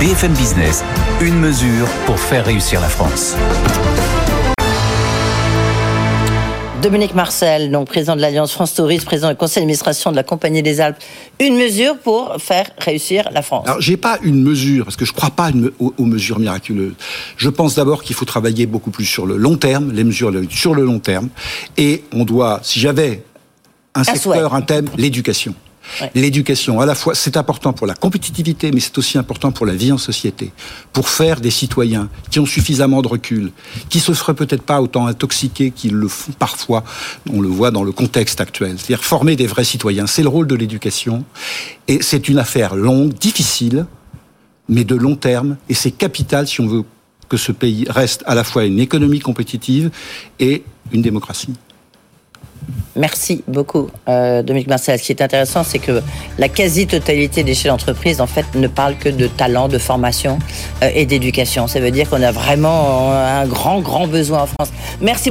BFM Business, une mesure pour faire réussir la France. Dominique Marcel, donc président de l'Alliance France Tourisme, président du conseil d'administration de la Compagnie des Alpes. Une mesure pour faire réussir la France. Alors, j'ai pas une mesure, parce que je crois pas une, aux, aux, mesures miraculeuses. Je pense d'abord qu'il faut travailler beaucoup plus sur le long terme, les mesures sur le long terme. Et on doit, si j'avais un, un secteur, souhait. un thème, l'éducation. L'éducation, à la fois, c'est important pour la compétitivité, mais c'est aussi important pour la vie en société, pour faire des citoyens qui ont suffisamment de recul, qui se feraient peut-être pas autant intoxiqués qu'ils le font parfois. On le voit dans le contexte actuel. C'est-à-dire former des vrais citoyens. C'est le rôle de l'éducation, et c'est une affaire longue, difficile, mais de long terme, et c'est capital si on veut que ce pays reste à la fois une économie compétitive et une démocratie. Merci beaucoup, euh, Dominique Marcel. Ce qui est intéressant, c'est que la quasi-totalité des chefs d'entreprise, en fait, ne parlent que de talent, de formation euh, et d'éducation. Ça veut dire qu'on a vraiment un grand, grand besoin en France. Merci beaucoup.